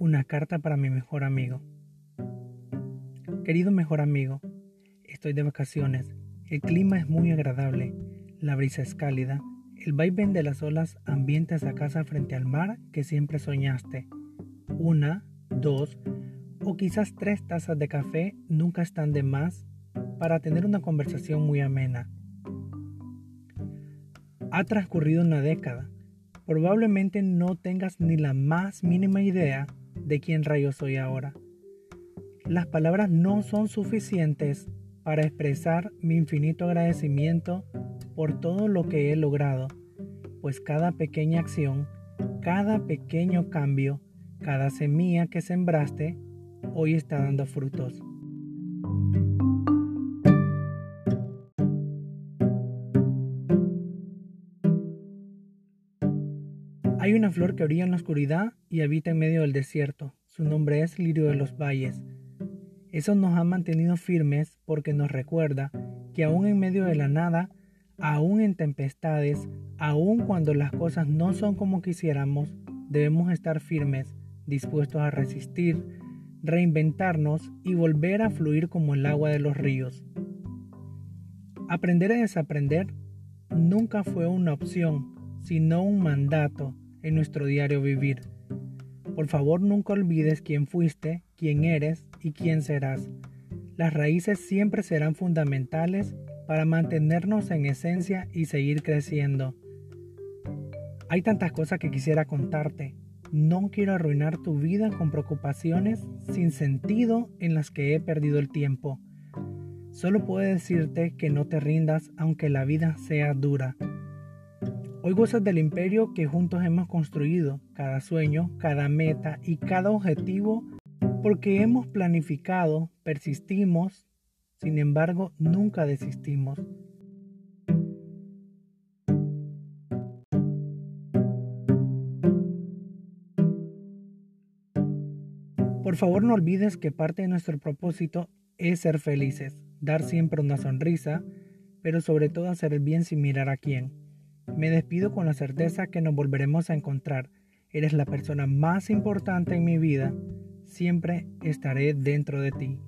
Una carta para mi mejor amigo. Querido mejor amigo, estoy de vacaciones. El clima es muy agradable, la brisa es cálida, el vaivén de las olas ambienta esa casa frente al mar que siempre soñaste. Una, dos o quizás tres tazas de café nunca están de más para tener una conversación muy amena. Ha transcurrido una década. Probablemente no tengas ni la más mínima idea de quién rayo soy ahora. Las palabras no son suficientes para expresar mi infinito agradecimiento por todo lo que he logrado, pues cada pequeña acción, cada pequeño cambio, cada semilla que sembraste, hoy está dando frutos. Hay una flor que brilla en la oscuridad y habita en medio del desierto. Su nombre es lirio de los valles. Eso nos ha mantenido firmes porque nos recuerda que aún en medio de la nada, aún en tempestades, aún cuando las cosas no son como quisiéramos, debemos estar firmes, dispuestos a resistir, reinventarnos y volver a fluir como el agua de los ríos. Aprender a desaprender nunca fue una opción, sino un mandato en nuestro diario vivir. Por favor nunca olvides quién fuiste, quién eres y quién serás. Las raíces siempre serán fundamentales para mantenernos en esencia y seguir creciendo. Hay tantas cosas que quisiera contarte. No quiero arruinar tu vida con preocupaciones sin sentido en las que he perdido el tiempo. Solo puedo decirte que no te rindas aunque la vida sea dura. Hoy gozas del imperio que juntos hemos construido, cada sueño, cada meta y cada objetivo, porque hemos planificado, persistimos, sin embargo nunca desistimos. Por favor no olvides que parte de nuestro propósito es ser felices, dar siempre una sonrisa, pero sobre todo hacer el bien sin mirar a quién. Me despido con la certeza que nos volveremos a encontrar. Eres la persona más importante en mi vida. Siempre estaré dentro de ti.